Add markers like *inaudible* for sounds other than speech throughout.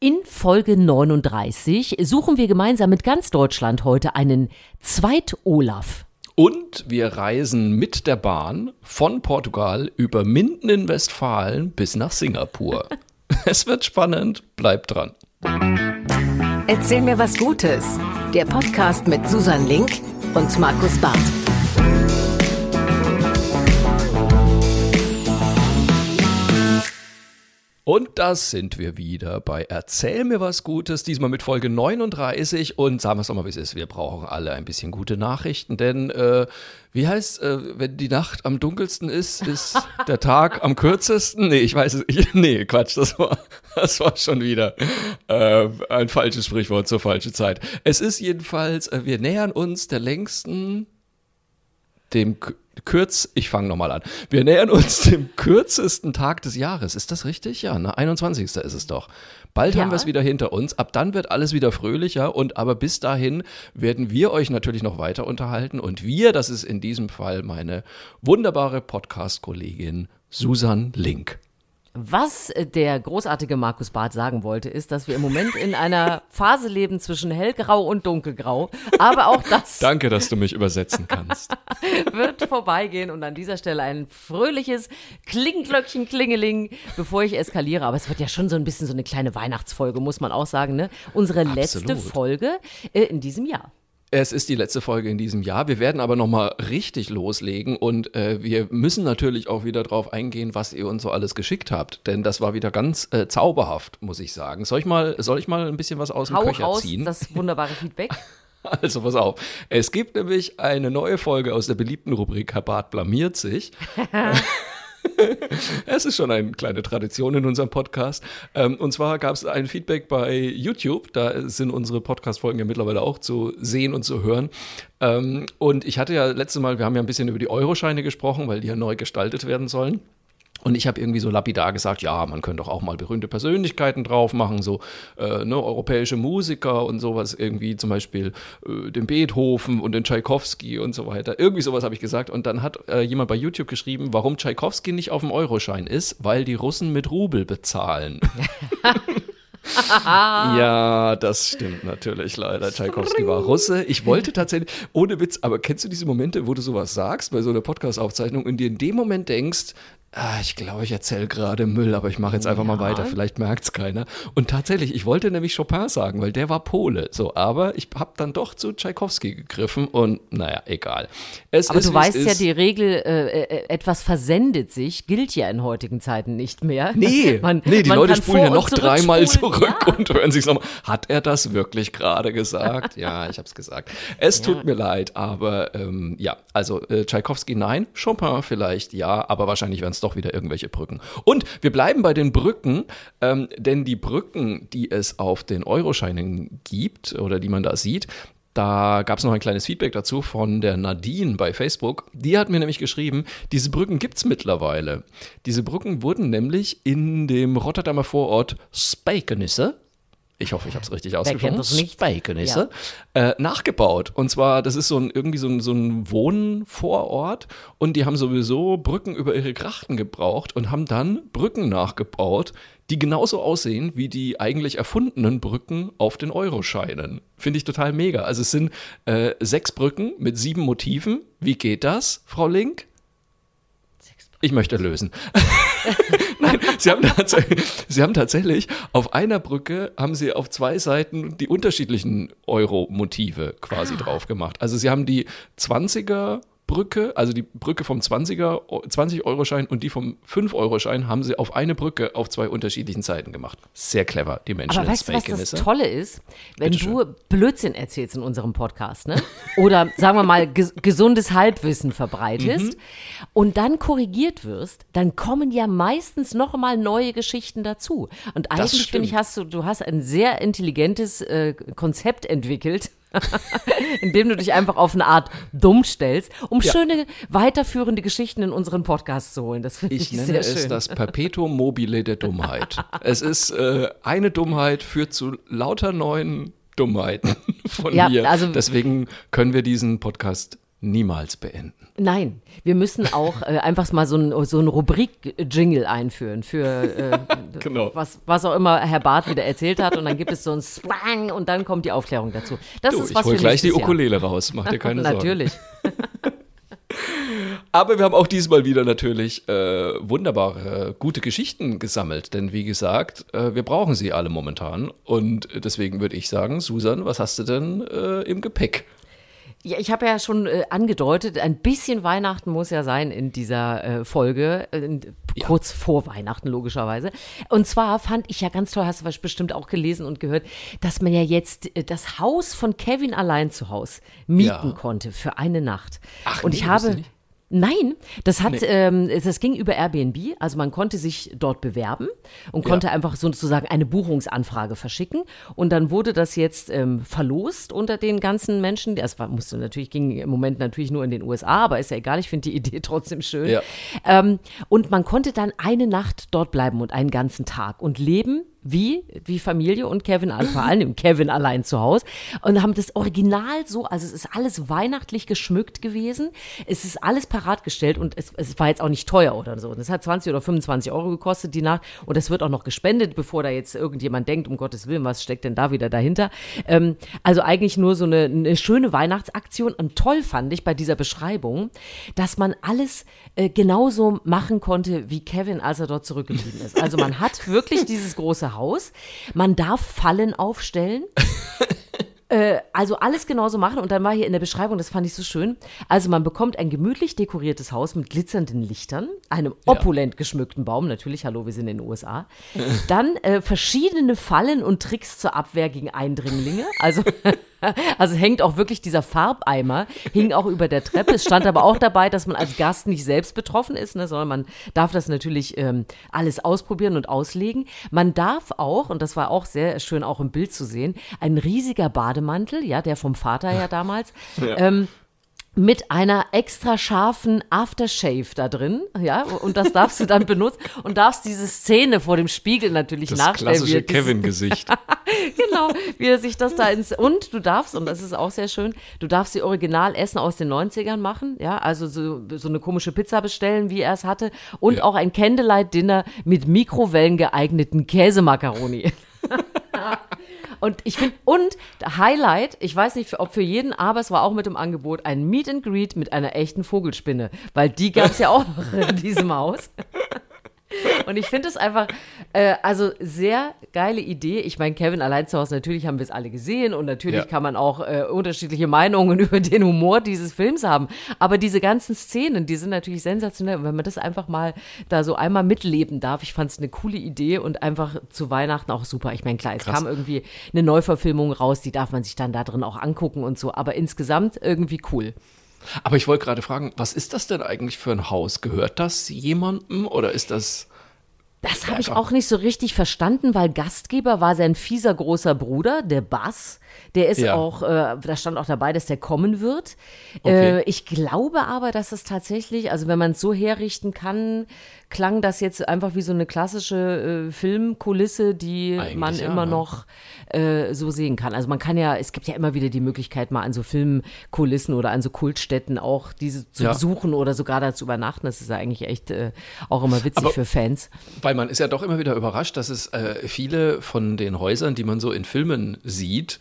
In Folge 39 suchen wir gemeinsam mit ganz Deutschland heute einen Zweit-Olaf. Und wir reisen mit der Bahn von Portugal über Minden in Westfalen bis nach Singapur. *laughs* es wird spannend, bleibt dran. Erzähl mir was Gutes. Der Podcast mit Susan Link und Markus Barth. Und das sind wir wieder bei Erzähl mir was Gutes, diesmal mit Folge 39. Und sagen wir es doch mal, wie es ist. Wir brauchen alle ein bisschen gute Nachrichten, denn äh, wie heißt, äh, wenn die Nacht am dunkelsten ist, ist *laughs* der Tag am kürzesten? Nee, ich weiß es nicht. *laughs* Nee, Quatsch, das war, das war schon wieder äh, ein falsches Sprichwort zur falschen Zeit. Es ist jedenfalls, äh, wir nähern uns der längsten, dem kürz, ich fange nochmal an. Wir nähern uns *laughs* dem kürzesten Tag des Jahres. Ist das richtig? Ja, ne? 21. ist es doch. Bald ja. haben wir es wieder hinter uns. Ab dann wird alles wieder fröhlicher und aber bis dahin werden wir euch natürlich noch weiter unterhalten und wir, das ist in diesem Fall meine wunderbare Podcast-Kollegin Susan Link. Was der großartige Markus Barth sagen wollte, ist, dass wir im Moment in einer Phase leben zwischen hellgrau und dunkelgrau. Aber auch das. *laughs* Danke, dass du mich übersetzen kannst. *laughs* wird vorbeigehen und an dieser Stelle ein fröhliches Klingenglöckchen, Klingeling, bevor ich eskaliere. Aber es wird ja schon so ein bisschen so eine kleine Weihnachtsfolge, muss man auch sagen. Ne? Unsere Absolut. letzte Folge äh, in diesem Jahr. Es ist die letzte Folge in diesem Jahr. Wir werden aber nochmal richtig loslegen und äh, wir müssen natürlich auch wieder drauf eingehen, was ihr uns so alles geschickt habt. Denn das war wieder ganz äh, zauberhaft, muss ich sagen. Soll ich mal, soll ich mal ein bisschen was aus dem Hau Köcher raus, ziehen? Das wunderbare *laughs* Feedback. Also pass auf. Es gibt nämlich eine neue Folge aus der beliebten Rubrik Herr Barth blamiert sich. *laughs* *laughs* es ist schon eine kleine Tradition in unserem Podcast. Ähm, und zwar gab es ein Feedback bei YouTube. Da sind unsere Podcast-Folgen ja mittlerweile auch zu sehen und zu hören. Ähm, und ich hatte ja letztes Mal, wir haben ja ein bisschen über die Euroscheine gesprochen, weil die ja neu gestaltet werden sollen. Und ich habe irgendwie so lapidar gesagt, ja, man könnte doch auch mal berühmte Persönlichkeiten drauf machen, so äh, ne, europäische Musiker und sowas, irgendwie zum Beispiel äh, den Beethoven und den Tschaikowski und so weiter. Irgendwie sowas habe ich gesagt. Und dann hat äh, jemand bei YouTube geschrieben, warum Tschaikowski nicht auf dem Euroschein ist, weil die Russen mit Rubel bezahlen. *laughs* ja, das stimmt natürlich leider. Tschaikowski war Russe. Ich wollte tatsächlich, ohne Witz, aber kennst du diese Momente, wo du sowas sagst bei so einer Podcast-Aufzeichnung und dir in dem Moment denkst, Ah, ich glaube, ich erzähle gerade Müll, aber ich mache jetzt einfach ja. mal weiter. Vielleicht merkt es keiner. Und tatsächlich, ich wollte nämlich Chopin sagen, weil der war Pole. So, aber ich habe dann doch zu Tchaikovsky gegriffen und naja, egal. Es aber ist, du weißt ja, die Regel, äh, äh, etwas versendet sich, gilt ja in heutigen Zeiten nicht mehr. Nee, *laughs* man, nee die Leute spulen ja noch dreimal zurück ja. und hören sich nochmal. Hat er das wirklich gerade gesagt? *laughs* ja, ich habe es gesagt. Es ja. tut mir leid, aber ähm, ja, also äh, Tchaikovsky nein, Chopin vielleicht ja, aber wahrscheinlich werden es doch wieder irgendwelche Brücken. Und wir bleiben bei den Brücken, ähm, denn die Brücken, die es auf den Euroscheinen gibt oder die man da sieht, da gab es noch ein kleines Feedback dazu von der Nadine bei Facebook. Die hat mir nämlich geschrieben, diese Brücken gibt es mittlerweile. Diese Brücken wurden nämlich in dem Rotterdamer Vorort Spijkenisse, ich hoffe, ich habe es richtig ausgesprochen, Spijkenisse, ja. äh, nachgebaut. Und zwar, das ist so ein, irgendwie so ein, so ein Wohnvorort und die haben sowieso Brücken über ihre Krachten gebraucht und haben dann Brücken nachgebaut, die genauso aussehen wie die eigentlich erfundenen Brücken auf den Euroscheinen. Finde ich total mega. Also es sind äh, sechs Brücken mit sieben Motiven. Wie geht das, Frau Link? Ich möchte lösen. *laughs* Sie haben, sie haben, tatsächlich auf einer Brücke haben sie auf zwei Seiten die unterschiedlichen Euro-Motive quasi ah. drauf gemacht. Also sie haben die 20er Brücke, also die Brücke vom 20er, 20-Euro-Schein und die vom 5-Euro-Schein haben sie auf eine Brücke auf zwei unterschiedlichen Seiten gemacht. Sehr clever, die Menschen. Aber weißt du, was das Tolle ist? Wenn du Blödsinn erzählst in unserem Podcast, ne? Oder *laughs* sagen wir mal ges gesundes Halbwissen verbreitest mhm. und dann korrigiert wirst, dann kommen ja meistens noch mal neue Geschichten dazu. Und eigentlich finde ich, hast du, du hast ein sehr intelligentes äh, Konzept entwickelt *laughs* indem du dich einfach auf eine Art dumm stellst, um ja. schöne weiterführende Geschichten in unseren Podcast zu holen. Das finde ich, ich sehr schön. es das Perpetuum mobile der Dummheit. es ist äh, eine Dummheit führt zu lauter neuen Dummheiten *laughs* von ja, mir. Also, Deswegen können wir diesen Podcast niemals beenden. Nein, wir müssen auch äh, einfach mal so ein, so ein Rubrik-Jingle einführen für äh, *laughs* genau. was, was auch immer Herr Barth wieder erzählt hat. Und dann gibt es so ein Splang und dann kommt die Aufklärung dazu. Das du, ist was ich hol gleich die Ukulele Jahr. raus, mach dir keine Sorgen. Natürlich. *laughs* Aber wir haben auch diesmal wieder natürlich äh, wunderbare, gute Geschichten gesammelt. Denn wie gesagt, äh, wir brauchen sie alle momentan. Und deswegen würde ich sagen, Susan, was hast du denn äh, im Gepäck? Ja, ich habe ja schon äh, angedeutet, ein bisschen Weihnachten muss ja sein in dieser äh, Folge, äh, kurz ja. vor Weihnachten logischerweise. Und zwar fand ich ja ganz toll, hast du bestimmt auch gelesen und gehört, dass man ja jetzt äh, das Haus von Kevin allein zu Hause mieten ja. konnte für eine Nacht. Ach, und nee, ich habe Nein, das hat, nee. ähm, das ging über Airbnb. Also man konnte sich dort bewerben und ja. konnte einfach sozusagen eine Buchungsanfrage verschicken. Und dann wurde das jetzt ähm, verlost unter den ganzen Menschen. Das war, musste natürlich, ging im Moment natürlich nur in den USA, aber ist ja egal. Ich finde die Idee *laughs* trotzdem schön. Ja. Ähm, und man konnte dann eine Nacht dort bleiben und einen ganzen Tag und leben wie, wie Familie und Kevin, vor allem Kevin allein zu Hause und haben das Original so, also es ist alles weihnachtlich geschmückt gewesen, es ist alles parat gestellt und es, es war jetzt auch nicht teuer oder so. Und es hat 20 oder 25 Euro gekostet die Nacht und es wird auch noch gespendet, bevor da jetzt irgendjemand denkt, um Gottes Willen, was steckt denn da wieder dahinter? Ähm, also eigentlich nur so eine, eine, schöne Weihnachtsaktion und toll fand ich bei dieser Beschreibung, dass man alles äh, genauso machen konnte wie Kevin, als er dort zurückgeblieben ist. Also man hat wirklich dieses große Haus. Man darf Fallen aufstellen. *laughs* Äh, also alles genauso machen. Und dann war hier in der Beschreibung, das fand ich so schön. Also man bekommt ein gemütlich dekoriertes Haus mit glitzernden Lichtern, einem opulent ja. geschmückten Baum, natürlich, hallo, wir sind in den USA. Dann äh, verschiedene Fallen und Tricks zur Abwehr gegen Eindringlinge. Also *laughs* *laughs* Also hängt auch wirklich dieser Farbeimer, hing auch über der Treppe. Es stand aber auch dabei, dass man als Gast nicht selbst betroffen ist, ne, sondern man darf das natürlich ähm, alles ausprobieren und auslegen. Man darf auch, und das war auch sehr schön auch im Bild zu sehen, ein riesiger Bademantel, ja, der vom Vater ja damals, ja. Ähm, mit einer extra scharfen Aftershave da drin, ja, und das darfst du dann benutzen und darfst diese Szene vor dem Spiegel natürlich das nachstellen. Das klassische Kevin-Gesicht. *laughs* genau, wie er sich das da ins, und du darfst, und das ist auch sehr schön, du darfst die Originalessen aus den 90ern machen, ja, also so, so eine komische Pizza bestellen, wie er es hatte, und ja. auch ein Candlelight-Dinner mit Mikrowellen geeigneten Käsemakaroni. *laughs* Und ich finde, und Highlight, ich weiß nicht, ob für jeden, aber es war auch mit dem Angebot ein Meet and Greet mit einer echten Vogelspinne, weil die gab es ja auch noch in diesem Haus. *laughs* Und ich finde es einfach, äh, also sehr geile Idee. Ich meine, Kevin allein zu Hause, natürlich haben wir es alle gesehen und natürlich ja. kann man auch äh, unterschiedliche Meinungen *laughs* über den Humor dieses Films haben. Aber diese ganzen Szenen, die sind natürlich sensationell. Und wenn man das einfach mal da so einmal mitleben darf, ich fand es eine coole Idee und einfach zu Weihnachten auch super. Ich meine, klar, es Krass. kam irgendwie eine Neuverfilmung raus, die darf man sich dann da drin auch angucken und so. Aber insgesamt irgendwie cool. Aber ich wollte gerade fragen, was ist das denn eigentlich für ein Haus? Gehört das jemandem oder ist das. Das habe ich auch nicht so richtig verstanden, weil Gastgeber war sein fieser großer Bruder, der Bass. Der ist ja. auch, äh, da stand auch dabei, dass der kommen wird. Okay. Äh, ich glaube aber, dass es tatsächlich, also wenn man es so herrichten kann, klang das jetzt einfach wie so eine klassische äh, Filmkulisse, die Eigentlich man ja, immer ne? noch äh, so sehen kann. Also man kann ja, es gibt ja immer wieder die Möglichkeit, mal an so Filmkulissen oder an so Kultstätten auch diese zu ja. besuchen oder sogar da zu übernachten. Das ist ja eigentlich echt äh, auch immer witzig aber, für Fans. Weil man ist ja doch immer wieder überrascht, dass es äh, viele von den Häusern, die man so in Filmen sieht,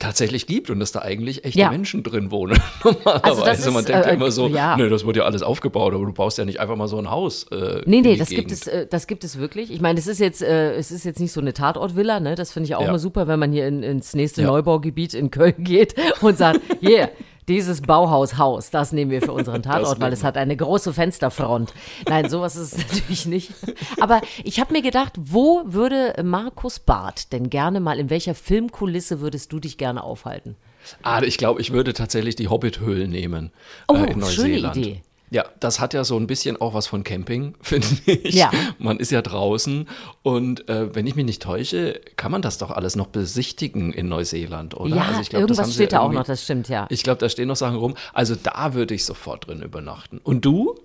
tatsächlich gibt und dass da eigentlich echte ja. Menschen drin wohnen. *laughs* Normalerweise. Also man denkt äh, immer so, ja. nee, das wird ja alles aufgebaut, aber du baust ja nicht einfach mal so ein Haus. Äh, nee, nee, das gibt, es, äh, das gibt es wirklich. Ich meine, es ist jetzt, äh, es ist jetzt nicht so eine Tatortvilla, ne? Das finde ich auch ja. immer super, wenn man hier in, ins nächste Neubaugebiet in Köln *laughs* geht und sagt, yeah, dieses Bauhaushaus, das nehmen wir für unseren *laughs* Tatort, weil es hat eine große Fensterfront. Nein, sowas ist es *laughs* natürlich nicht. Aber ich habe mir gedacht, wo würde Markus Barth denn gerne mal, in welcher Filmkulisse würdest du dich gerne aufhalten? Ah, ich glaube, ich würde tatsächlich die Hobbit-Höhlen nehmen. Oh, äh, in Neuseeland. schöne Idee. Ja, das hat ja so ein bisschen auch was von Camping, *laughs* finde ich. Ja. Man ist ja draußen und äh, wenn ich mich nicht täusche, kann man das doch alles noch besichtigen in Neuseeland, oder? Ja, also ich glaub, irgendwas steht da auch noch, das stimmt, ja. Ich glaube, da stehen noch Sachen rum. Also da würde ich sofort drin übernachten. Und du?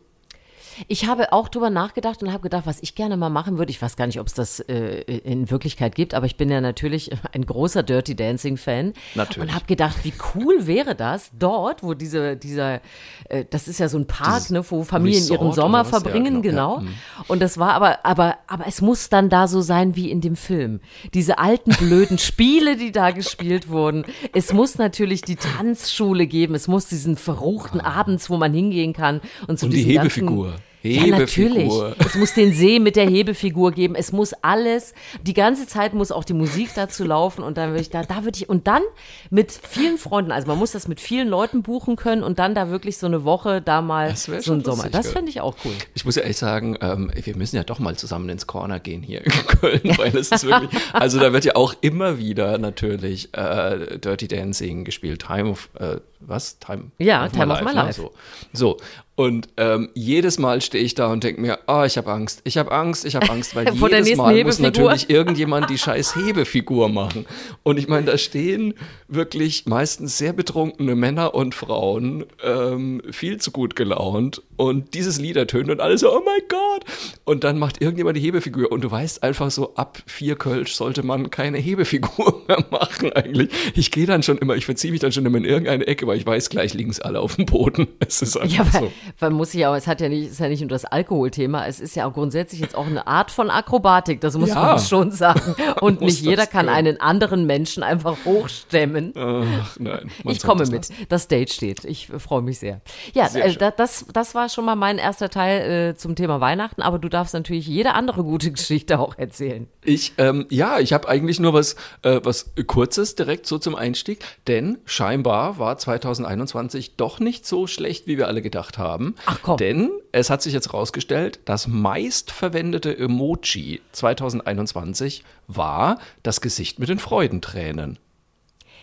Ich habe auch drüber nachgedacht und habe gedacht, was ich gerne mal machen würde. Ich weiß gar nicht, ob es das äh, in Wirklichkeit gibt, aber ich bin ja natürlich *laughs* ein großer Dirty Dancing Fan. Natürlich. Und habe gedacht, wie cool wäre das dort, wo diese, dieser, äh, das ist ja so ein Park, ne, wo Familien Resort ihren Sommer oder was? Ja, verbringen, genau. genau. Ja, mhm. Und das war aber, aber, aber es muss dann da so sein wie in dem Film. Diese alten blöden *laughs* Spiele, die da gespielt wurden. Es muss natürlich die Tanzschule geben. Es muss diesen verruchten Abends, wo man hingehen kann und zu Und die diesen ganzen- Hebefigur. ja, natürlich. Es muss den See mit der Hebefigur geben. Es muss alles. Die ganze Zeit muss auch die Musik dazu laufen. Und dann würde ich da, da würde ich, und dann mit vielen Freunden, also man muss das mit vielen Leuten buchen können und dann da wirklich so eine Woche da mal so ein schon Sommer. Das fände ich auch cool. Ich muss ja ehrlich sagen, ähm, wir müssen ja doch mal zusammen ins Corner gehen hier in Köln, weil es ist wirklich, *laughs* also da wird ja auch immer wieder natürlich äh, Dirty Dancing gespielt, Time of, äh, was? Time, Ja, Time of My ne? Life. So. so. Und ähm, jedes Mal stehe ich da und denke mir, oh, ich habe Angst, ich habe Angst, ich habe Angst, weil *laughs* jedes Mal muss natürlich irgendjemand die *laughs* scheiß Hebefigur machen. Und ich meine, da stehen wirklich meistens sehr betrunkene Männer und Frauen, ähm, viel zu gut gelaunt. Und dieses Lied ertönt und alle so, oh mein Gott. Und dann macht irgendjemand die Hebefigur. Und du weißt einfach so, ab vier Kölsch sollte man keine Hebefigur *laughs* mehr machen eigentlich. Ich gehe dann schon immer, ich verziehe mich dann schon immer in irgendeine Ecke, weil ich weiß, gleich liegen es alle auf dem Boden. *laughs* Es ist einfach Ja, weil, so. weil muss ich auch, es hat ja nicht, ist ja nicht nur das Alkoholthema, es ist ja auch grundsätzlich jetzt auch eine Art von Akrobatik, das muss Ja. man schon sagen. *laughs* Und nicht jeder das kann können. einen anderen Menschen einfach hochstemmen. Ach nein. Ich komme es mit. Das Date steht. Ich äh, freue mich sehr. Ja, Sehr äh, das, das war schon mal mein erster Teil äh, zum Thema Weihnachten, aber du darfst natürlich jede andere gute *laughs* Geschichte auch erzählen. Ich, ähm, ja, ich habe eigentlich nur was, äh, was Kurzes direkt so zum Einstieg, denn scheinbar war 2021 doch nicht so schlecht, wie wir alle gedacht haben. Ach komm. Denn es hat sich jetzt rausgestellt, das meistverwendete Emoji 2021 war das Gesicht mit den Freudentränen.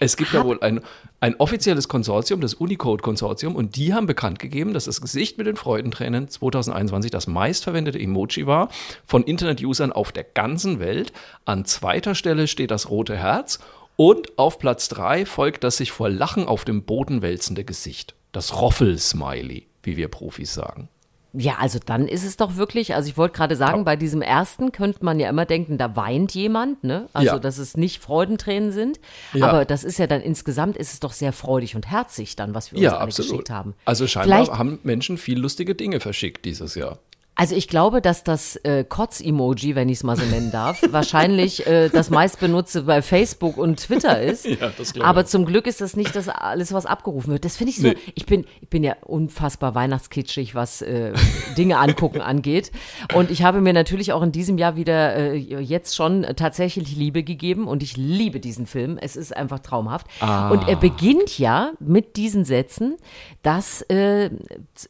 Es gibt ja wohl ein, ein offizielles Konsortium, das Unicode-Konsortium, und die haben bekannt gegeben, dass das Gesicht mit den Freudentränen 2021 das meistverwendete Emoji war von Internet-Usern auf der ganzen Welt. An zweiter Stelle steht das rote Herz und auf Platz drei folgt das sich vor Lachen auf dem Boden wälzende Gesicht. Das Roffel-Smiley, wie wir Profis sagen. Ja, also dann ist es doch wirklich, also ich wollte gerade sagen, bei diesem ersten könnte man ja immer denken, da weint jemand, ne? Also, Ja. dass es nicht Freudentränen sind. Ja. Aber das ist ja dann insgesamt ist es doch sehr freudig und herzig dann, was wir uns Ja, alle absolut. geschickt haben. Also scheinbar Vielleicht- haben Menschen viel lustige Dinge verschickt dieses Jahr. Also ich glaube, dass das äh, Kotz-Emoji, wenn ich es mal so nennen darf, *laughs* wahrscheinlich äh, das meistbenutzte bei Facebook und Twitter ist. *laughs* Ja, das glaube Aber ich. zum Glück ist das nicht das alles, was abgerufen wird. Das finde ich so. Nee. Ich bin, ich bin ja unfassbar weihnachtskitschig, was äh, Dinge angucken *laughs* angeht. Und ich habe mir natürlich auch in diesem Jahr wieder äh, jetzt schon tatsächlich Liebe gegeben. Und ich liebe diesen Film. Es ist einfach traumhaft. Und er beginnt ja mit diesen Sätzen, dass äh,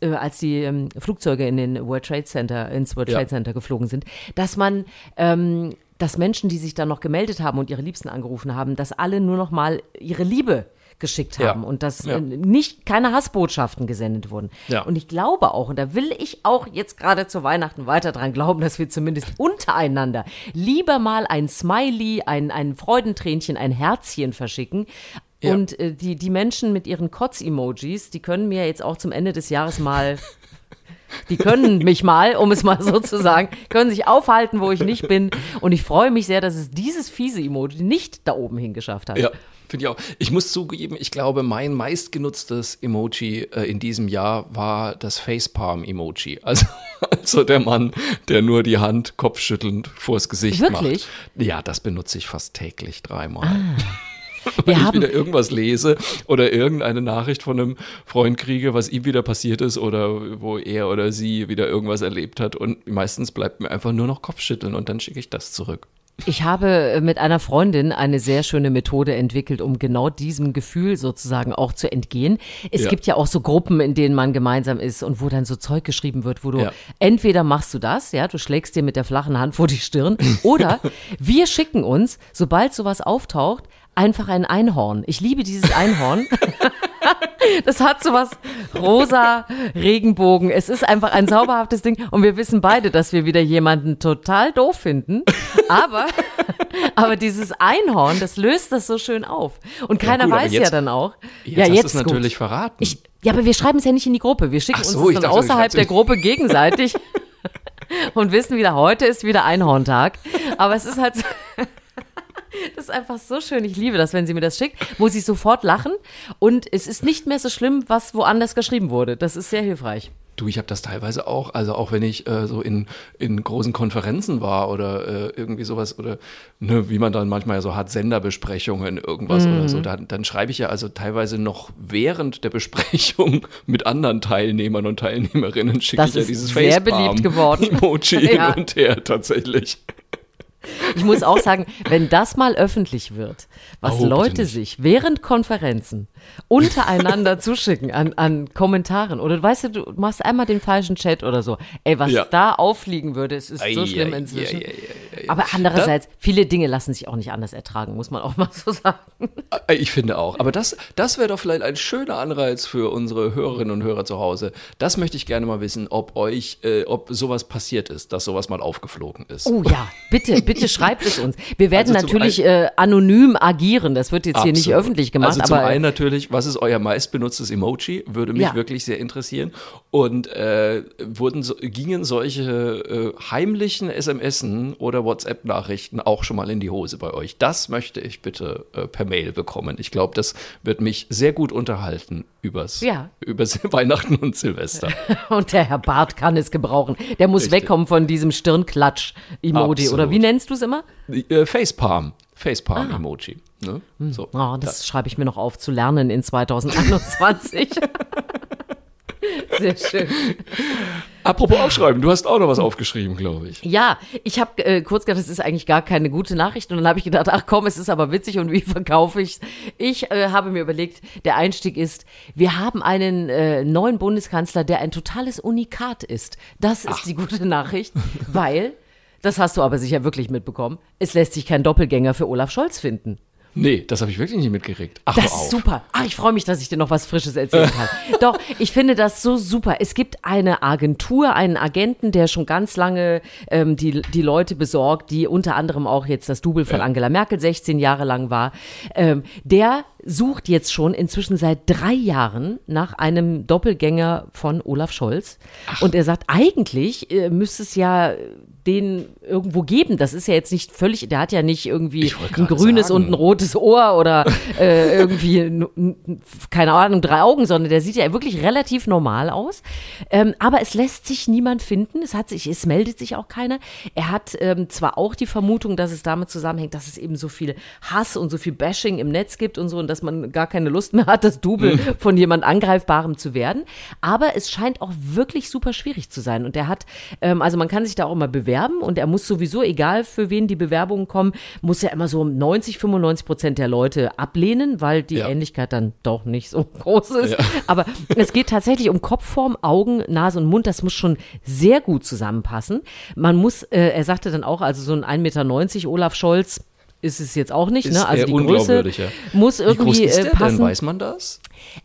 äh, als die ähm, Flugzeuge in den World Trade Center, ins World Ja. Trade Center geflogen sind, dass man ähm, dass Menschen, die sich dann noch gemeldet haben und ihre Liebsten angerufen haben, dass alle nur noch mal ihre Liebe geschickt Ja. haben und dass Ja. äh, nicht keine Hassbotschaften gesendet wurden. Ja. Und ich glaube auch, und da will ich auch jetzt gerade zu Weihnachten weiter dran glauben, dass wir zumindest untereinander lieber mal ein Smiley, ein, ein Freudentränchen, ein Herzchen verschicken. Ja. Und äh, die, die Menschen mit ihren Kotz-Emojis, die können mir jetzt auch zum Ende des Jahres mal *laughs* die können mich mal, um es mal so zu sagen, können sich aufhalten, wo ich nicht bin. Und ich freue mich sehr, dass es dieses fiese Emoji nicht da oben hingeschafft hat. Ja, finde ich auch. Ich muss zugeben, ich glaube, mein meistgenutztes Emoji äh, in diesem Jahr war das Facepalm-Emoji. *laughs* Also, also der Mann, der nur die Hand kopfschüttelnd vors Gesicht Wirklich? macht. Ja, das benutze ich fast täglich dreimal. Wir *laughs* Wenn ich wieder irgendwas lese oder irgendeine Nachricht von einem Freund kriege, was ihm wieder passiert ist oder wo er oder sie wieder irgendwas erlebt hat und meistens bleibt mir einfach nur noch Kopfschütteln und dann schicke ich das zurück. ich habe äh, mit einer Freundin eine sehr schöne Methode entwickelt, um genau diesem Gefühl sozusagen auch zu entgehen. Es Ja. gibt ja auch so Gruppen, in denen man gemeinsam ist und wo dann so Zeug geschrieben wird, wo du Ja. entweder machst du das, ja, du schlägst dir mit der flachen Hand vor die Stirn, *laughs* oder wir schicken uns, sobald sowas auftaucht, einfach ein Einhorn. Ich liebe dieses Einhorn. *laughs* Das hat so was rosa Regenbogen. Es ist einfach ein zauberhaftes Ding und wir wissen beide, dass wir wieder jemanden total doof finden. Aber, *laughs* aber dieses Einhorn, das löst das so schön auf. Und keiner gut, aber weiß ja jetzt- dann auch. Jetzt hast du es gut. natürlich verraten. Ich, Ja, aber wir schreiben es ja nicht in die Gruppe. Wir schicken so, uns das dann dachte, außerhalb der Gruppe gegenseitig *laughs* und wissen wieder, heute ist wieder Einhorntag. Aber es ist halt so, *laughs* das ist einfach so schön. Ich liebe das, wenn sie mir das schickt, muss ich sofort lachen. Und es ist nicht mehr so schlimm, was woanders geschrieben wurde. Das ist sehr hilfreich. Du, ich habe das teilweise auch, also auch wenn ich äh, so in, in großen Konferenzen war oder äh, irgendwie sowas oder ne, wie man dann manchmal so hat, Senderbesprechungen, irgendwas mhm. oder so, dann, dann schreibe ich ja also teilweise noch während der Besprechung *laughs* mit anderen Teilnehmern und Teilnehmerinnen schicke ich ja dieses sehr beliebt geworden. *laughs* Emoji ja. hin und her tatsächlich. Ich muss auch sagen, wenn das mal öffentlich wird, was oh, Leute sich während Konferenzen untereinander zuschicken an, an Kommentaren oder weißt du, du machst einmal den falschen Chat oder so. Ey, was ja. da auffliegen würde, es ist so schlimm inzwischen. Aber andererseits, viele Dinge lassen sich auch nicht anders ertragen, muss man auch mal so sagen. Ich finde auch. Aber das, das wäre doch vielleicht ein schöner Anreiz für unsere Hörerinnen und Hörer zu Hause. Das möchte ich gerne mal wissen, ob euch, äh, ob sowas passiert ist, dass sowas mal aufgeflogen ist. Oh ja, bitte, bitte schreibt es uns. Wir werden also natürlich äh, anonym agieren. Das wird jetzt Absolut. hier nicht öffentlich gemacht. Also zum aber, einen natürlich, was ist euer meistbenutztes Emoji? Würde mich ja. wirklich sehr interessieren. Und äh, wurden gingen solche äh, heimlichen SMSen oder WhatsApp-Nachrichten auch schon mal in die Hose bei euch? Das möchte ich bitte äh, per Mail bekommen. Ich glaube, das wird mich sehr gut unterhalten übers, ja. übers *laughs* Weihnachten und Silvester. *laughs* und der Herr Barth kann es gebrauchen. Der muss Richtig. wegkommen von diesem Stirnklatsch-Emoji. Oder wie nennst du es immer? Äh, Facepalm. Facepalm-Emoji. Ah. Ne? Hm. So, oh, das, das. schreibe ich mir noch auf zu lernen in 2021. *laughs* Sehr schön. Apropos aufschreiben, du hast auch noch was aufgeschrieben, glaube ich. Ja, ich habe äh, kurz gedacht, das ist eigentlich gar keine gute Nachricht. Und dann habe ich gedacht, ach komm, es ist aber witzig und wie *laughs* verkaufe ich es? Ich äh, habe mir überlegt, der Einstieg ist, wir haben einen äh, neuen Bundeskanzler, der ein totales Unikat ist. Das ist ach. die gute Nachricht, weil, das hast du aber sicher wirklich mitbekommen, es lässt sich kein Doppelgänger für Olaf Scholz finden. Nee, das habe ich wirklich nicht mitgekriegt. Ach, das ist super. Ach, ich freue mich, dass ich dir noch was Frisches erzählen kann. *laughs* Doch, ich finde das so super. Es gibt eine Agentur, einen Agenten, der schon ganz lange ähm, die, die Leute besorgt, die unter anderem auch jetzt das Double von ja. Angela Merkel 16 Jahre lang war. Ähm, der sucht jetzt schon inzwischen seit drei Jahren nach einem Doppelgänger von Olaf Scholz. Ach. Und er sagt, eigentlich äh, müsste es ja den irgendwo geben. Das ist ja jetzt nicht völlig, der hat ja nicht irgendwie ein grünes sagen. und ein rotes Ohr oder äh, *laughs* irgendwie, keine Ahnung, drei Augen, sondern der sieht ja wirklich relativ normal aus. Ähm, aber es lässt sich niemand finden. Es hat sich, es meldet sich auch keiner. Er hat ähm, zwar auch die Vermutung, dass es damit zusammenhängt, dass es eben so viel Hass und so viel Bashing im Netz gibt und so und dass man gar keine Lust mehr hat, das Double mhm. von jemand Angreifbarem zu werden. Aber es scheint auch wirklich super schwierig zu sein. Und er hat, ähm, also man kann sich da auch immer bewerben bewerben und er muss sowieso, egal für wen die Bewerbungen kommen, muss er immer so 90, 95 Prozent der Leute ablehnen, weil die ja. Ähnlichkeit dann doch nicht so *laughs* groß ist. Ja. Aber es geht tatsächlich um Kopfform, Augen, Nase und Mund. Das muss schon sehr gut zusammenpassen. Man muss, äh, er sagte dann auch, also so ein 1,90 Meter Olaf Scholz, ist es jetzt auch nicht, ist ne? Also die Größe ja. muss irgendwie Wie groß ist der passen. Denn? Weiß man das?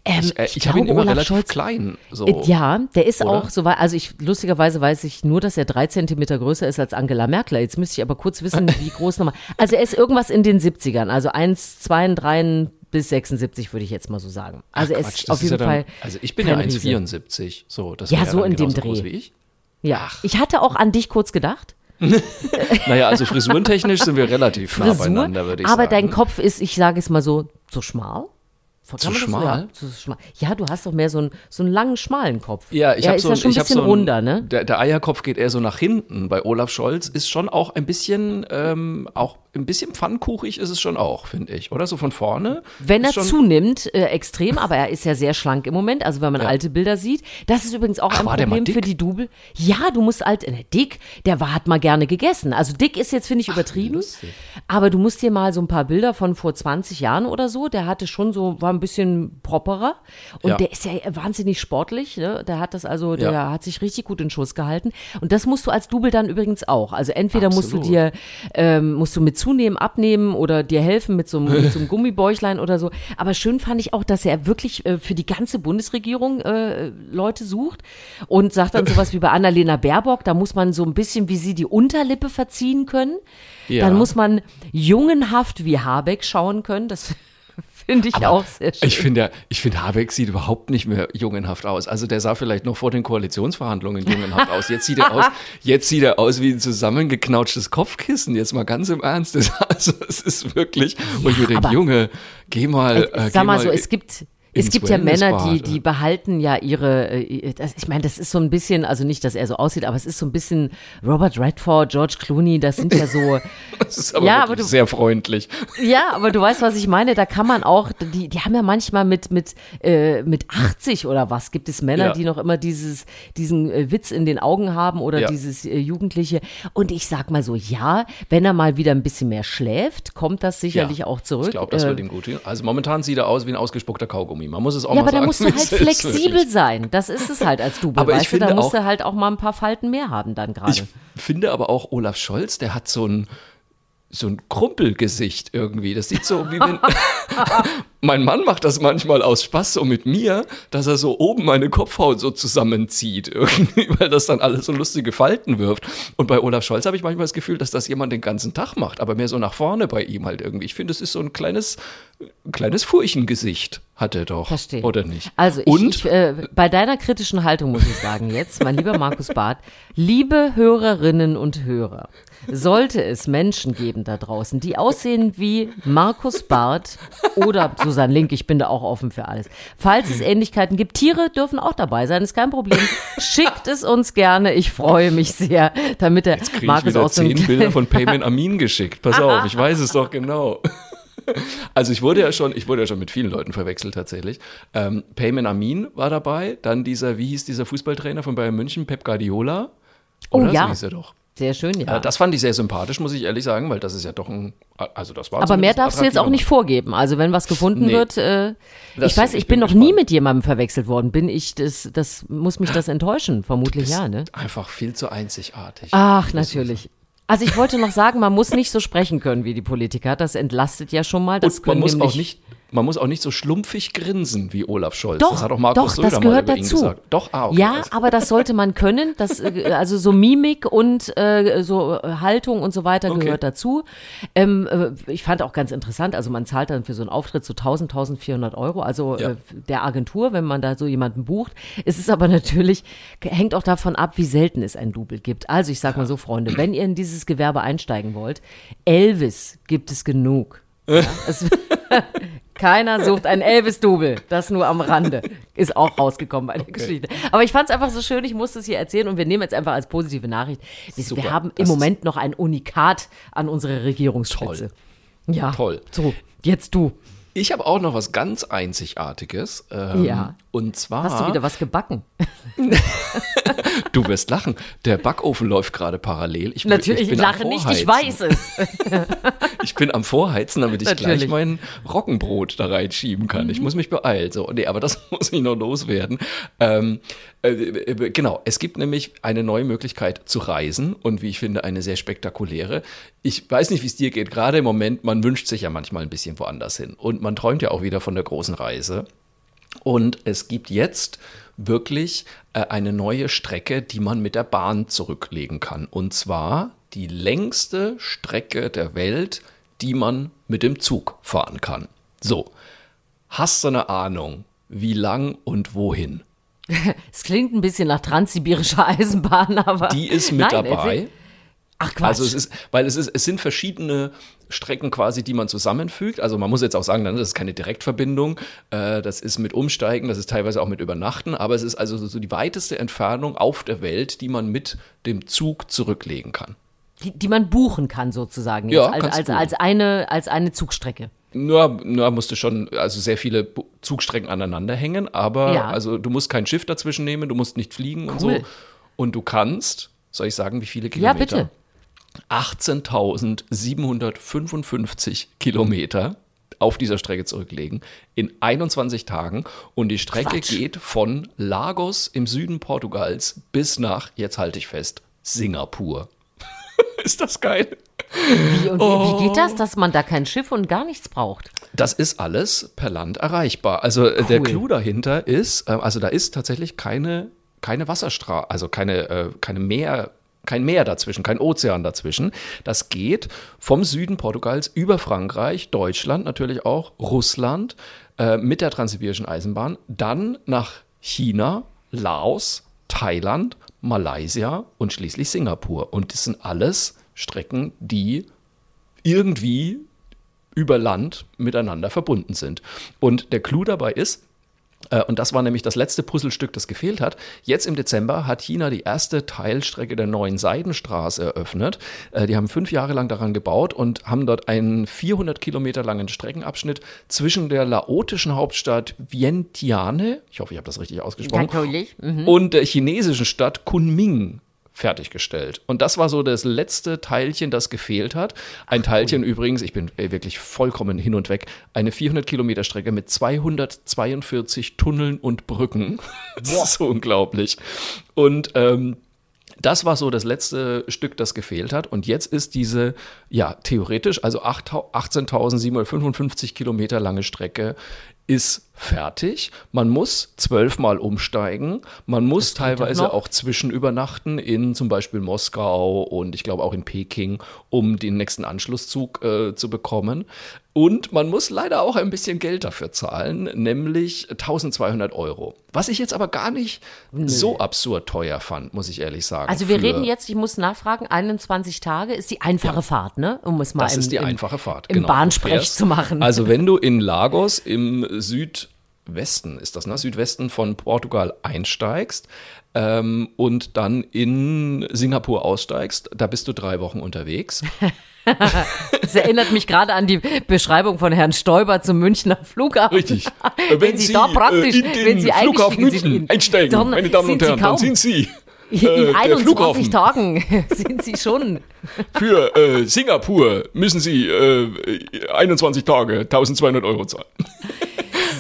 Ähm, ich, äh, ich, ich habe ihn immer Olaf relativ Scholz, klein. So. Äh, ja, der ist Oder? auch so weit. Also ich lustigerweise weiß ich nur, dass er drei Zentimeter größer ist als Angela Merkel. Jetzt müsste ich aber kurz wissen, *laughs* wie groß nochmal. Also er ist irgendwas in den 70ern, also 1, 2, 3 bis 76 würde ich jetzt mal so sagen. Also Ach, er ist auf jeden ja dann, Fall. Also ich bin ja 1,74. So, das ja, so in dem Dreh. Wie ich. Ja, Ach. ich hatte auch an dich kurz gedacht. *laughs* naja, also frisurentechnisch sind wir relativ Frisur, nah beieinander, würde ich aber sagen. Aber dein Kopf ist, ich sage es mal so, so schmal. Zu schmal? So, ja, zu schmal? Ja, du hast doch mehr so einen, so einen langen, schmalen Kopf. Ja, ich habe so, ja schon ein bisschen so ein, runder, ne? Der, der, Eierkopf geht eher so nach hinten. Bei Olaf Scholz ist schon auch ein bisschen, ähm, auch ein bisschen pfannkuchig ist es schon auch, finde ich, oder? So von vorne. Wenn er zunimmt, äh, extrem, aber er ist ja sehr schlank im Moment, also wenn man ja. alte Bilder sieht. Das ist übrigens auch Ach, ein Problem für die Double. Ja, du musst alt, äh, dick, der war, hat mal gerne gegessen. Also dick ist jetzt, finde ich, übertrieben. Ach, aber du musst dir mal so ein paar Bilder von vor 20 Jahren oder so, der hatte schon so, war ein bisschen properer. Und ja. der ist ja wahnsinnig sportlich, ne? Der hat das also, der ja. hat sich richtig gut in Schuss gehalten. Und das musst du als Double dann übrigens auch. Also entweder Absolut. musst du dir, ähm, musst du mit zunehmen, abnehmen oder dir helfen mit so, einem, mit so einem *laughs* Gummibäuchlein oder so. Aber schön fand ich auch, dass er wirklich äh, für die ganze Bundesregierung äh, Leute sucht und sagt dann sowas wie bei Annalena Baerbock, da muss man so ein bisschen wie sie die Unterlippe verziehen können. Ja. Dann muss man jungenhaft wie Habeck schauen können. Das Finde ich Aber auch sehr schön. Ich finde, ich finde, Habeck sieht überhaupt nicht mehr jungenhaft aus. Also der sah vielleicht noch vor den Koalitionsverhandlungen jungenhaft aus. Jetzt sieht er aus, *laughs* jetzt sieht er aus wie ein zusammengeknautschtes Kopfkissen. Jetzt mal ganz im Ernst. *laughs* Also es ist wirklich, wo ich mir denke, Junge, geh mal. Äh, sag mal so, es gibt es gibt ja Männer, die, die behalten ja ihre, äh, das, ich meine, das ist so ein bisschen, also nicht, dass er so aussieht, aber es ist so ein bisschen Robert Redford, George Clooney, das sind ja so. *laughs* das ist aber, ja, aber du, sehr freundlich. Ja, aber du weißt, was ich meine, da kann man auch, die, die haben ja manchmal mit, mit, äh, mit 80 oder was, gibt es Männer, ja. die noch immer dieses, diesen äh, Witz in den Augen haben oder ja. dieses äh, Jugendliche. Und ich sag mal so, ja, wenn er mal wieder ein bisschen mehr schläft, kommt das sicherlich ja, auch zurück. Ich glaube, das wird äh, ihm gut. Also momentan sieht er aus wie ein ausgespuckter Kaugummi. Man muss es auch ja, mal sagen. Ja, aber da musst du *laughs* halt flexibel sein. Das ist es halt als Double, aber weißt ich finde du? Da musst du halt auch mal ein paar Falten mehr haben dann gerade. Ich finde aber auch Olaf Scholz, der hat so ein so ein Krumpelgesicht irgendwie. Das sieht so wie wenn. *laughs* *laughs* mein Mann macht das manchmal aus Spaß so mit mir, dass er so oben meine Kopfhaut so zusammenzieht, *laughs* irgendwie, weil das dann alles so lustige Falten wirft. Und bei Olaf Scholz habe ich manchmal das Gefühl, dass das jemand den ganzen Tag macht, aber mehr so nach vorne bei ihm halt irgendwie. Ich finde, es ist so ein kleines, kleines Furchengesicht hat er doch. Verstehe. Oder nicht? Also ich, Und? Ich, äh, bei deiner kritischen Haltung muss ich sagen jetzt, mein lieber Markus Barth, liebe Hörerinnen und Hörer, sollte es Menschen geben da draußen, die aussehen wie Markus Barth oder *laughs* Susanne Link, ich bin da auch offen für alles. Falls es Ähnlichkeiten gibt, Tiere dürfen auch dabei sein, ist kein Problem. Schickt es uns gerne, ich freue mich sehr, damit der Jetzt Markus ich auch so zehn Bilder von Payment Amin geschickt. Pass auf, ich weiß es doch genau. Also ich wurde ja schon, ich wurde ja schon mit vielen Leuten verwechselt tatsächlich. Ähm, Payman Amin war dabei, dann dieser, wie hieß dieser Fußballtrainer von Bayern München, Pep Guardiola. Oh Oder? ja. So hieß er doch. Sehr schön, ja. Äh, das fand ich sehr sympathisch, muss ich ehrlich sagen, weil das ist ja doch ein, also das war Aber mehr darfst du jetzt auch nicht vorgeben. Also wenn was gefunden nee, wird, äh, ich weiß, ich bin noch nie mit jemandem verwechselt worden. Bin ich, das, das muss mich das enttäuschen? Vermutlich ja, ne? Einfach viel zu einzigartig. Ach, natürlich. Also ich wollte noch sagen, man muss nicht so sprechen können wie die Politiker. Das entlastet ja schon mal. Das Und man muss auch nicht man muss auch nicht so schlumpfig grinsen wie Olaf Scholz. Doch, das hat auch Markus doch, das gehört dazu. gesagt. Doch, ah, okay. Ja, aber das sollte man können. Das, äh, also so Mimik und äh, so äh, Haltung und so weiter okay. gehört dazu. Ähm, äh, ich fand auch ganz interessant, also man zahlt dann für so einen Auftritt so 1000, 1400 Euro, also ja. äh, der Agentur, wenn man da so jemanden bucht. Es ist aber *laughs* natürlich, hängt auch davon ab, wie selten es ein Double gibt. Also ich sag mal so, Freunde, wenn ihr in dieses Gewerbe einsteigen wollt, Elvis gibt es genug. *laughs* Ja, es, *laughs* keiner sucht ein Elvis-Double. Das nur am Rande. Ist auch rausgekommen bei der okay. Geschichte. Aber ich fand es einfach so schön, ich musste es hier erzählen und wir nehmen jetzt einfach als positive Nachricht. Super, wir haben im Moment noch ein Unikat an unserer Regierungsspitze. Toll. Ja. Toll. So, jetzt du. Ich habe auch noch was ganz Einzigartiges. Ähm, ja. Und zwar. Hast du wieder was gebacken? *laughs* du wirst lachen. Der Backofen läuft gerade parallel. Ich, Natürlich, ich, lache nicht, ich weiß es. *laughs* ich bin am Vorheizen, damit ich Natürlich. gleich mein Roggenbrot da reinschieben kann. Mhm. Ich muss mich beeilen. So, nee, aber das *laughs* muss ich noch loswerden. Ähm, äh, äh, genau, es gibt nämlich eine neue Möglichkeit zu reisen und wie ich finde, eine sehr spektakuläre. Ich weiß nicht, wie es dir geht. Gerade im Moment, man wünscht sich ja manchmal ein bisschen woanders hin. Und man träumt ja auch wieder von der großen Reise. Und es gibt jetzt wirklich äh, eine neue Strecke, die man mit der Bahn zurücklegen kann. Und zwar die längste Strecke der Welt, die man mit dem Zug fahren kann. So, hast du eine Ahnung, wie lang und wohin? *laughs* Es klingt ein bisschen nach transsibirischer Eisenbahn, aber. Die ist mit Nein, dabei. Ach Quatsch. Also es ist, weil es ist, es sind verschiedene Strecken quasi, die man zusammenfügt. Also man muss jetzt auch sagen, das ist keine Direktverbindung. Äh, das ist mit Umsteigen, das ist teilweise auch mit Übernachten, aber es ist also so die weiteste Entfernung auf der Welt, die man mit dem Zug zurücklegen kann. Die, die man buchen kann sozusagen jetzt, ja, als, als, als, eine, als eine Zugstrecke. Nur, nur musst du schon also sehr viele Zugstrecken aneinander hängen, aber ja. also du musst kein Schiff dazwischen nehmen, du musst nicht fliegen cool. und so. Und du kannst, soll ich sagen, wie viele Kilometer? Ja, bitte. 18.755 Kilometer auf dieser Strecke zurücklegen in 21 Tagen und die Strecke Quatsch. geht von Lagos im Süden Portugals bis nach, jetzt halte ich fest, Singapur. *laughs* ist das geil? Wie, und oh. wie geht das, dass man da kein Schiff und gar nichts braucht? Das ist alles per Land erreichbar. Also äh, cool. der Clou dahinter ist, äh, also da ist tatsächlich keine, keine Wasserstraße, also keine, äh, keine Meer, kein Meer dazwischen, kein Ozean dazwischen. Das geht vom Süden Portugals über Frankreich, Deutschland natürlich auch, Russland äh, mit der transsibirischen Eisenbahn, dann nach China, Laos, Thailand, Malaysia und schließlich Singapur. Und das sind alles Strecken, die irgendwie über Land miteinander verbunden sind. Und der Clou dabei ist, und das war nämlich das letzte Puzzlestück, das gefehlt hat. Jetzt im Dezember hat China die erste Teilstrecke der neuen Seidenstraße eröffnet. Äh, die haben fünf Jahre lang daran gebaut und haben dort einen 400 Kilometer langen Streckenabschnitt zwischen der laotischen Hauptstadt Vientiane, ich hoffe, ich habe das richtig ausgesprochen, mhm. und der chinesischen Stadt Kunming fertiggestellt. Und das war so das letzte Teilchen, das gefehlt hat. Ein Teilchen cool. übrigens, ich bin wirklich vollkommen hin und weg, eine 400 Kilometer Strecke mit 242 Tunneln und Brücken. *laughs* das ist so unglaublich. Und ähm, das war so das letzte Stück, das gefehlt hat. Und jetzt ist diese, ja, theoretisch, also 18.755 Kilometer lange Strecke ist fertig. Man muss zwölfmal umsteigen. Man muss teilweise auch zwischenübernachten in zum Beispiel Moskau und ich glaube auch in Peking, um den nächsten Anschlusszug äh, zu bekommen. Und man muss leider auch ein bisschen Geld dafür zahlen, nämlich 1200 Euro. Was ich jetzt aber gar nicht Nö. so absurd teuer fand, muss ich ehrlich sagen. Also wir reden jetzt, ich muss nachfragen, 21 Tage ist die einfache ja. Fahrt, ne? Um es mal das im, ist die einfache Fahrt, im genau. Bahnsprech zu machen. Also wenn du in Lagos im Südwesten, ist das, ne? Südwesten von Portugal einsteigst, ähm, und dann in Singapur aussteigst, da bist du drei Wochen unterwegs. *laughs* das erinnert mich gerade an die Beschreibung von Herrn Stoiber zum Münchner Flughafen. Richtig. *laughs* wenn, wenn Sie, Sie da praktisch, äh, in den wenn Sie Flughafen München einsteigen, dann meine Damen und Herren, dann sind Sie *laughs* in äh, 21 Tagen sind Sie schon. Für äh, Singapur müssen Sie äh, 21 Tage 1200 Euro zahlen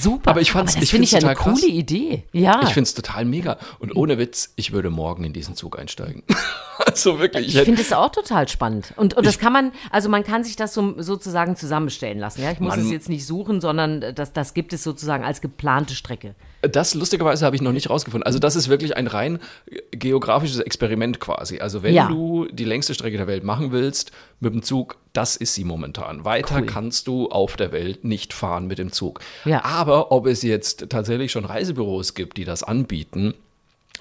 super. Aber ich fand es finde ich ja eine coole krass. Idee. Ja. Ich finde es total mega. Und ohne Witz, ich würde morgen in diesen Zug einsteigen. *laughs* also wirklich. Ich, ich finde es auch total spannend. Und, und das kann man, also man kann sich das so, sozusagen zusammenstellen lassen. Ja, ich muss es jetzt nicht suchen, sondern das, das gibt es sozusagen als geplante Strecke. Das lustigerweise habe ich noch nicht rausgefunden. Also das ist wirklich ein rein geografisches Experiment quasi. Also wenn ja. du die längste Strecke der Welt machen willst mit dem Zug, das ist sie momentan. Weiter cool. kannst du auf der Welt nicht fahren mit dem Zug. Ja. Aber ob es jetzt tatsächlich schon Reisebüros gibt, die das anbieten,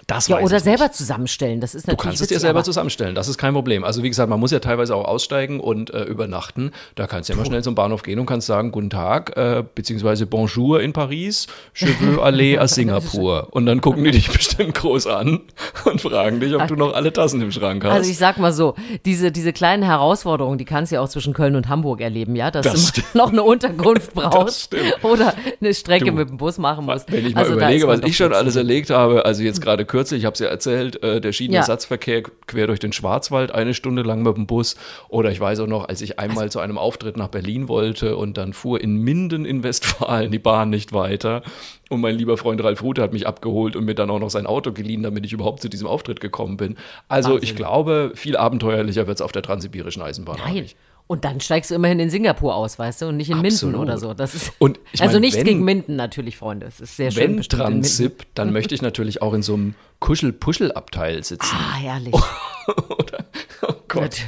das ja, oder selber zusammenstellen. Das ist natürlich. Du kannst es dir selber zusammenstellen. Das ist kein Problem. Also wie gesagt, man muss ja teilweise auch aussteigen und äh, übernachten. Da kannst du ja immer schnell zum Bahnhof gehen und kannst sagen Guten Tag äh, beziehungsweise Bonjour in Paris, Je veux aller à *laughs* Singapur. Und dann gucken die dich bestimmt groß an und fragen dich, ob du noch alle Tassen im Schrank hast. Also ich sag mal so, diese diese kleinen Herausforderungen, die kannst du ja auch zwischen Köln und Hamburg erleben, ja, dass das du noch eine Unterkunft *laughs* brauchst oder eine Strecke du, mit dem Bus machen musst. Wenn ich mal also überlege, was ich schon alles erlegt habe, also jetzt gerade kürzlich, ich habe es ja erzählt, äh, der Schienenersatzverkehr ja. quer durch den Schwarzwald eine Stunde lang mit dem Bus. Oder ich weiß auch noch, als ich einmal also, zu einem Auftritt nach Berlin wollte und dann fuhr in Minden in Westfalen die Bahn nicht weiter. Und mein lieber Freund Ralf Rute hat mich abgeholt und mir dann auch noch sein Auto geliehen, damit ich überhaupt zu diesem Auftritt gekommen bin. Also Wahnsinn. ich glaube, viel abenteuerlicher wird es auf der transsibirischen Eisenbahn. Nein. Und dann steigst du immerhin in Singapur aus, weißt du, und nicht in Absolut. Minden oder so. Das ist, und also mein, nichts wenn, gegen Minden natürlich, Freunde. Es ist sehr schön. Wenn Transip, dann möchte ich natürlich auch in so einem Kuschel-Puschel-Abteil sitzen. Ah, herrlich. *laughs* oder, oh Gott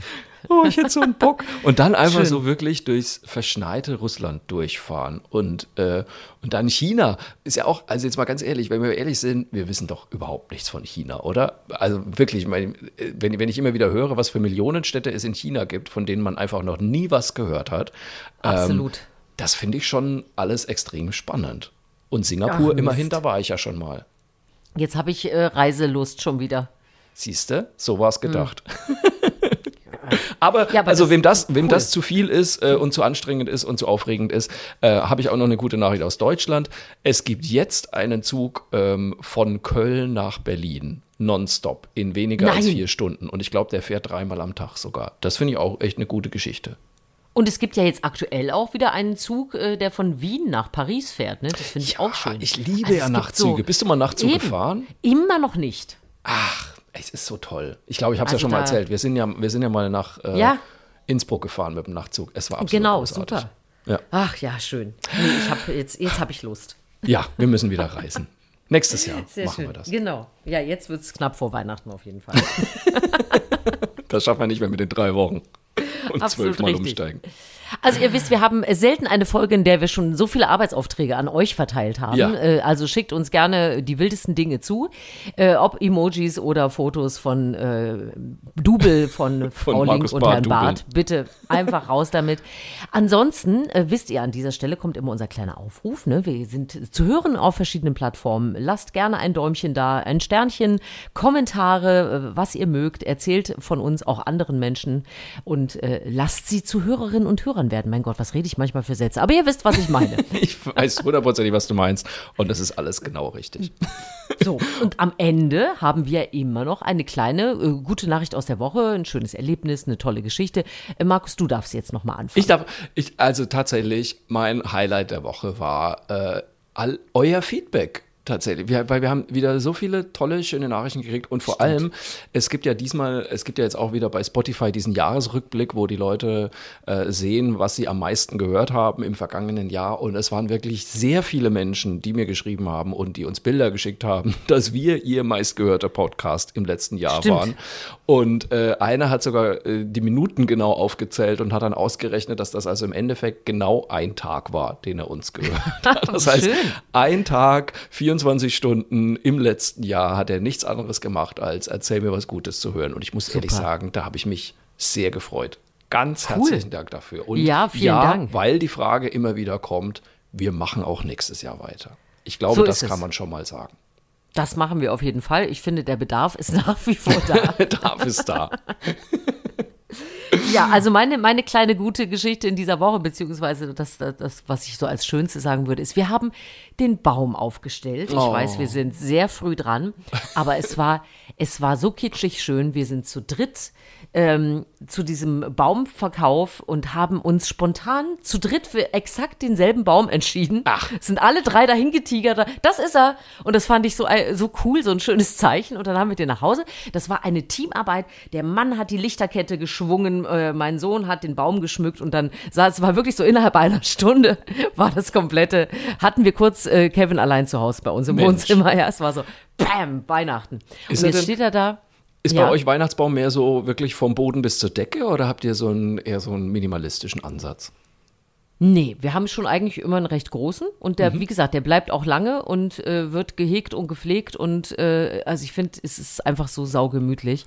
oh, ich hätte so einen Bock. *laughs* Und dann einfach Schön. so wirklich durchs verschneite Russland durchfahren. Und, äh, und dann China. Ist ja auch, also jetzt mal ganz ehrlich, wenn wir ehrlich sind, wir wissen doch überhaupt nichts von China, oder? Also wirklich, wenn, wenn ich immer wieder höre, was für Millionenstädte es in China gibt, von denen man einfach noch nie was gehört hat. Ähm, Absolut. Ähm, das finde ich schon alles extrem spannend. Und Singapur, Ach, immerhin, da war ich ja schon mal. Jetzt habe ich äh, Reiselust schon wieder. Siehste, so war es gedacht. Hm. *laughs* *laughs* Aber, ja, aber also wem das, wem cool. das zu viel ist äh, und zu anstrengend ist und zu aufregend ist, äh, habe ich auch noch eine gute Nachricht aus Deutschland. Es gibt jetzt einen Zug ähm, von Köln nach Berlin nonstop in weniger Nein. als vier Stunden. Und ich glaube, der fährt dreimal am Tag sogar. Das finde ich auch echt eine gute Geschichte. Und es gibt ja jetzt aktuell auch wieder einen Zug, äh, der von Wien nach Paris fährt. Ne? Das finde ich ja, auch schön. Ich liebe also ja Nachtzüge. So Bist du mal Nachtzug gefahren? Immer noch nicht. Ach, es ist so toll. Ich glaube, ich habe es also ja schon mal erzählt. Wir sind ja, wir sind ja mal nach äh, ja. Innsbruck gefahren mit dem Nachtzug. Es war absolut Genau, großartig. super. Ja. Ach ja, schön. Nee, ich hab jetzt jetzt habe ich Lust. Ja, wir müssen wieder reisen. Nächstes Jahr Sehr machen schön. wir das. Genau. Ja, jetzt wird es knapp vor Weihnachten auf jeden Fall. *laughs* Das schaffen wir nicht mehr mit den drei Wochen. Und Absolut zwölfmal umsteigen. Also ihr wisst, wir haben selten eine Folge, in der wir schon so viele Arbeitsaufträge an euch verteilt haben. Ja. Äh, Also schickt uns gerne die wildesten Dinge zu, äh, ob Emojis oder Fotos von äh, Double von *laughs* Frau Link und Herrn. Barth. Bitte einfach raus damit. Ansonsten äh, wisst ihr, an dieser Stelle kommt immer unser kleiner Aufruf. Ne? Wir sind zu hören auf verschiedenen Plattformen. Lasst gerne ein Däumchen da, ein Sternchen, Kommentare, äh, was ihr mögt. Erzählt von uns auch anderen Menschen und äh, lasst sie zu Hörerinnen und Hörern werden. Mein Gott, was rede ich manchmal für Sätze? Aber ihr wisst, was ich meine. *laughs* Ich weiß hundertprozentig, was du meinst. Und das ist alles genau richtig. *laughs* So, und am Ende haben wir immer noch eine kleine äh, gute Nachricht aus der Woche, ein schönes Erlebnis, eine tolle Geschichte. Äh, Markus, du darfst jetzt nochmal anfangen. Ich darf, ich, also tatsächlich, mein Highlight der Woche war äh, all euer Feedback. Tatsächlich, wir, weil wir haben wieder so viele tolle, schöne Nachrichten gekriegt und vor allem, es gibt ja diesmal, es gibt ja jetzt auch wieder bei Spotify diesen Jahresrückblick, wo die Leute äh, sehen, was sie am meisten gehört haben im vergangenen Jahr. Und es waren wirklich sehr viele Menschen, die mir geschrieben haben und die uns Bilder geschickt haben, *laughs* dass wir ihr meistgehörter Podcast im letzten Jahr Stimmt. waren. Und äh, einer hat sogar äh, die Minuten genau aufgezählt und hat dann ausgerechnet, dass das also im Endeffekt genau ein Tag war, den er uns gehört *laughs* hat. Das heißt, ein Tag, 24 Stunden im letzten Jahr hat er nichts anderes gemacht, als erzähl mir was Gutes zu hören. Und ich muss ehrlich sagen, da habe ich mich sehr gefreut. Ganz herzlichen Dank dafür. Und Ja, vielen ja, Dank. weil die Frage immer wieder kommt, wir machen auch nächstes Jahr weiter. Ich glaube, So das ist es. kann man schon mal sagen. Das machen wir auf jeden Fall. Ich finde, der Bedarf ist *laughs* nach wie vor da. *laughs* Bedarf ist da. *laughs* ja, also meine, meine kleine gute Geschichte in dieser Woche, beziehungsweise das, das, das, was ich so als Schönste sagen würde, ist, wir haben den Baum aufgestellt. Ich Oh. weiß, wir sind sehr früh dran, aber es war, es war so kitschig schön. Wir sind zu dritt ähm, zu diesem Baumverkauf und haben uns spontan zu dritt für exakt denselben Baum entschieden. Ach. Sind alle drei dahin getigert. Das ist er. Und das fand ich so, äh, so cool, so ein schönes Zeichen. Und dann haben wir den nach Hause. Das war eine Teamarbeit. Der Mann hat die Lichterkette geschwungen, äh, mein Sohn hat den Baum geschmückt und dann sah es war wirklich so innerhalb einer Stunde *laughs* war das komplette. Hatten wir kurz äh, Kevin allein zu Hause bei uns im Mensch. Wohnzimmer. Ja, es war so, bam, Weihnachten. Ist und jetzt denn- steht er da. Ist Ja. bei euch Weihnachtsbaum mehr so wirklich vom Boden bis zur Decke oder habt ihr so einen eher so einen minimalistischen Ansatz? Nee, wir haben schon eigentlich immer einen recht großen und der, Mhm. wie gesagt, der bleibt auch lange und äh, wird gehegt und gepflegt und äh, also ich finde, es ist einfach so saugemütlich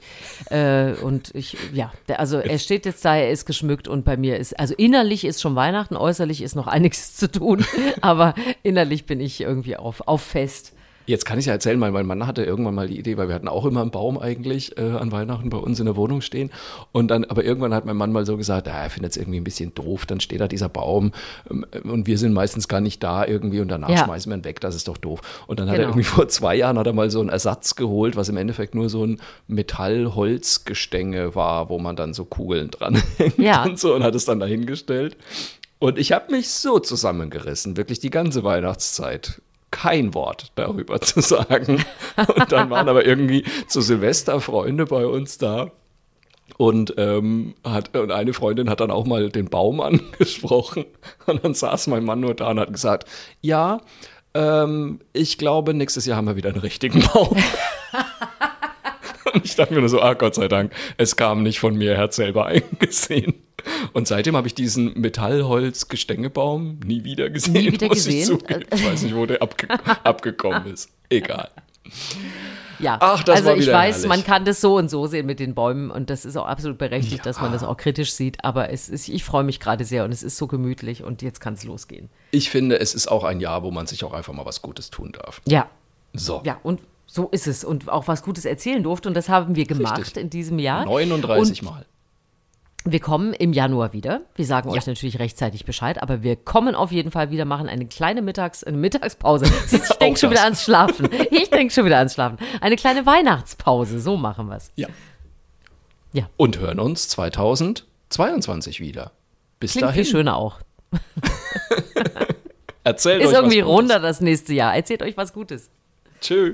äh, und ich, ja, der, also er steht jetzt da, er ist geschmückt und bei mir ist, also innerlich ist schon Weihnachten, äußerlich ist noch *laughs* einiges zu tun, aber innerlich bin ich irgendwie auf, auf Fest. Jetzt kann ich ja erzählen, weil mein Mann hatte irgendwann mal die Idee, weil wir hatten auch immer einen Baum eigentlich äh, an Weihnachten bei uns in der Wohnung stehen. Und dann, aber irgendwann hat mein Mann mal so gesagt, ah, er findet es irgendwie ein bisschen doof, dann steht da dieser Baum ähm, und wir sind meistens gar nicht da irgendwie und danach Ja. schmeißen wir ihn weg, das ist doch doof. Und dann hat Genau. er irgendwie *laughs* vor zwei Jahren hat er mal so einen Ersatz geholt, was im Endeffekt nur so ein Metall-Holzgestänge war, wo man dann so Kugeln dran *laughs* hängt Ja. und so und hat es dann dahingestellt. Und ich habe mich so zusammengerissen, wirklich die ganze Weihnachtszeit. Kein Wort darüber zu sagen. Und dann waren aber irgendwie zu Silvester Freunde bei uns da. Und, ähm, hat, und eine Freundin hat dann auch mal den Baum *laughs* angesprochen. Und dann saß mein Mann nur da und hat gesagt, ja, ähm, ich glaube, nächstes Jahr haben wir wieder einen richtigen Baum. *laughs* Und ich dachte mir nur so, ah Gott sei Dank, es kam nicht von mir, er hat selber *laughs* eingesehen. Und seitdem habe ich diesen Metallholz-Gestängebaum nie wieder gesehen. Nie wieder ich gesehen? zugeben. Ich weiß nicht, wo der abge *laughs* abgekommen ist. Egal. Ja, Ach, das also ich weiß, herrlich. man kann das so und so sehen mit den Bäumen und das ist auch absolut berechtigt, Ja. dass man das auch kritisch sieht, aber es ist, ich freue mich gerade sehr und es ist so gemütlich und jetzt kann es losgehen. Ich finde, es ist auch ein Jahr, wo man sich auch einfach mal was Gutes tun darf. Ja, So. ja, und so ist es und auch was Gutes erzählen durfte und das haben wir gemacht Richtig. in diesem Jahr. 39 und Mal. Wir kommen im Januar wieder. Wir sagen Ja. euch natürlich rechtzeitig Bescheid, aber wir kommen auf jeden Fall wieder, machen eine kleine Mittags-, eine Mittagspause. *laughs* Ich denke schon wieder ans Schlafen. Ich denke schon wieder ans Schlafen. Eine kleine Weihnachtspause, so machen wir es. Ja. Ja. Und hören uns 2022 wieder. Bis Klingt dahin. viel schöner auch. *laughs* Erzählt Ist euch irgendwie was Gutes. runder das nächste Jahr. Erzählt euch was Gutes. Tschö.